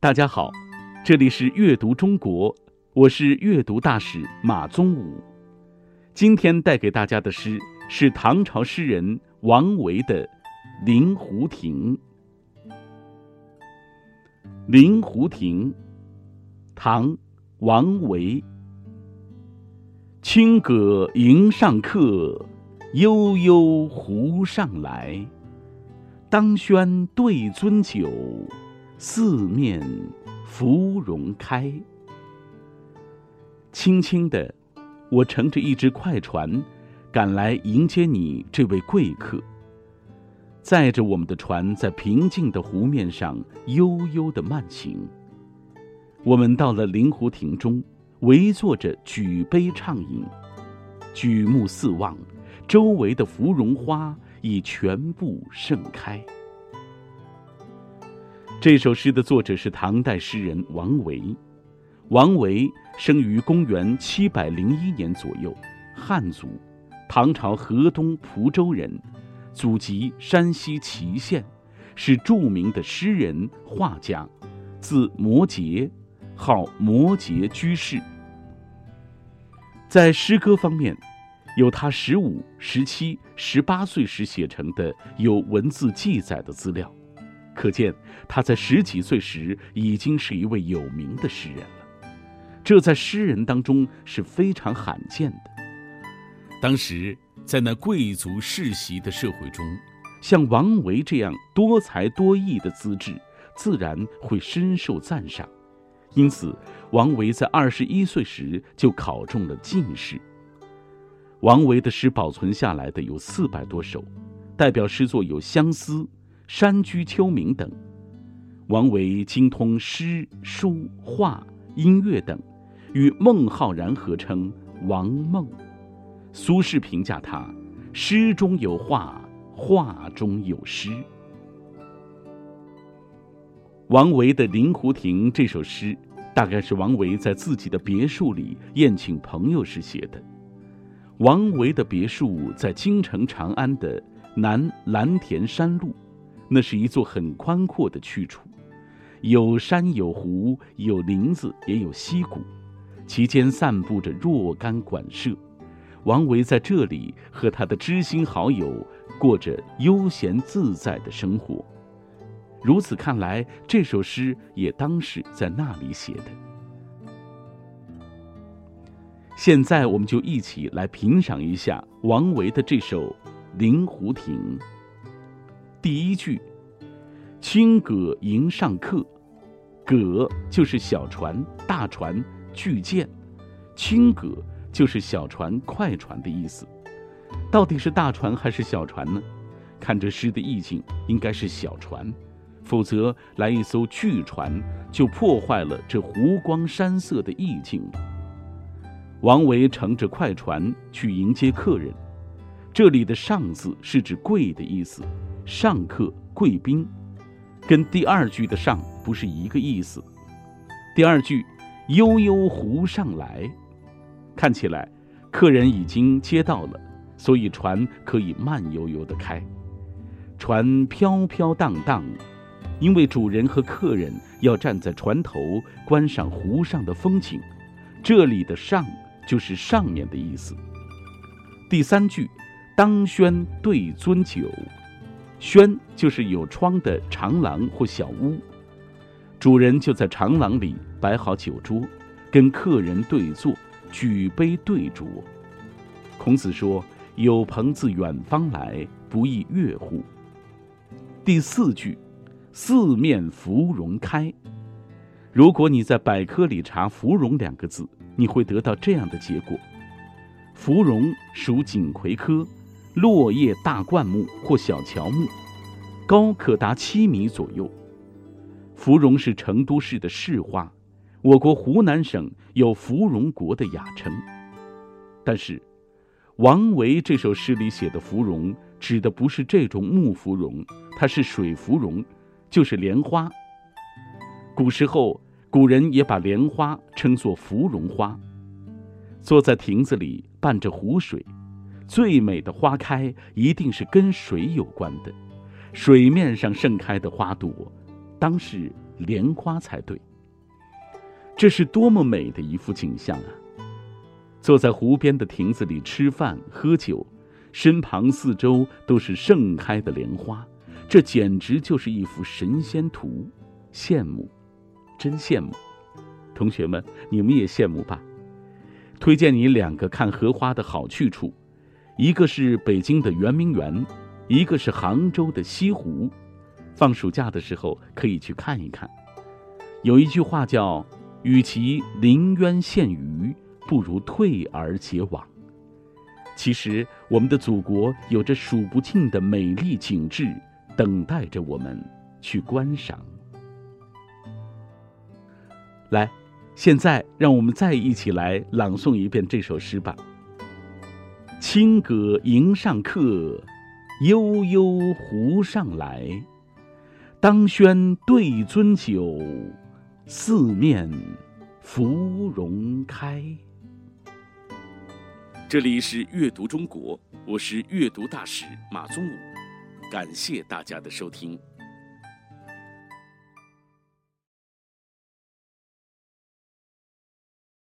大家好，这里是阅读中国，我是阅读大使马宗武。今天带给大家的诗是唐朝诗人王维的《临湖亭》。《临湖亭》，唐·王维。清阁迎上客，悠悠湖上来。当轩对樽酒。四面芙蓉开。轻轻的，我乘着一只快船，赶来迎接你这位贵客。载着我们的船在平静的湖面上悠悠的慢行。我们到了临湖亭中，围坐着举杯畅饮。举目四望，周围的芙蓉花已全部盛开。这首诗的作者是唐代诗人王维。王维生于公元七百零一年左右，汉族，唐朝河东蒲州人，祖籍山西祁县，是著名的诗人画家，字摩诘，号摩诘居士。在诗歌方面，有他十五、十七、十八岁时写成的有文字记载的资料。可见他在十几岁时已经是一位有名的诗人了，这在诗人当中是非常罕见的。当时在那贵族世袭的社会中，像王维这样多才多艺的资质，自然会深受赞赏。因此，王维在二十一岁时就考中了进士。王维的诗保存下来的有四百多首，代表诗作有《相思》。山居秋暝等，王维精通诗、书、画、音乐等，与孟浩然合称王孟。苏轼评价他：诗中有画，画中有诗。王维的《临湖亭》这首诗，大概是王维在自己的别墅里宴请朋友时写的。王维的别墅在京城长安的南蓝田山路。那是一座很宽阔的去处，有山有湖，有林子，也有溪谷，其间散布着若干馆舍。王维在这里和他的知心好友过着悠闲自在的生活。如此看来，这首诗也当是在那里写的。现在，我们就一起来品赏一下王维的这首《临湖亭》。第一句，轻舸迎上客，舸就是小船、大船、巨舰，轻舸就是小船、快船的意思。到底是大船还是小船呢？看这诗的意境，应该是小船，否则来一艘巨船就破坏了这湖光山色的意境了。王维乘着快船去迎接客人，这里的“上”字是指贵的意思。上客贵宾，跟第二句的上不是一个意思。第二句，悠悠湖上来，看起来客人已经接到了，所以船可以慢悠悠的开。船飘飘荡荡，因为主人和客人要站在船头观赏湖上的风景，这里的上就是上面的意思。第三句，当轩对樽酒。轩就是有窗的长廊或小屋，主人就在长廊里摆好酒桌，跟客人对坐，举杯对酌。孔子说：“有朋自远方来，不亦乐乎？”第四句，四面芙蓉开。如果你在百科里查“芙蓉”两个字，你会得到这样的结果：芙蓉属锦葵科。落叶大灌木或小乔木，高可达七米左右。芙蓉是成都市的市花，我国湖南省有“芙蓉国”的雅称。但是，王维这首诗里写的芙蓉，指的不是这种木芙蓉，它是水芙蓉，就是莲花。古时候，古人也把莲花称作芙蓉花。坐在亭子里，伴着湖水。最美的花开一定是跟水有关的，水面上盛开的花朵，当是莲花才对。这是多么美的一幅景象啊！坐在湖边的亭子里吃饭喝酒，身旁四周都是盛开的莲花，这简直就是一幅神仙图，羡慕，真羡慕！同学们，你们也羡慕吧？推荐你两个看荷花的好去处，一个是北京的圆明园，一个是杭州的西湖。放暑假的时候可以去看一看。有一句话叫“与其临渊羡鱼，不如退而结网”。其实，我们的祖国有着数不尽的美丽景致，等待着我们去观赏。来。现在，让我们再一起来朗诵一遍这首诗吧。清阁迎上客，悠悠湖上来。当轩对樽酒，四面芙蓉开。这里是阅读中国，我是阅读大使马宗武，感谢大家的收听。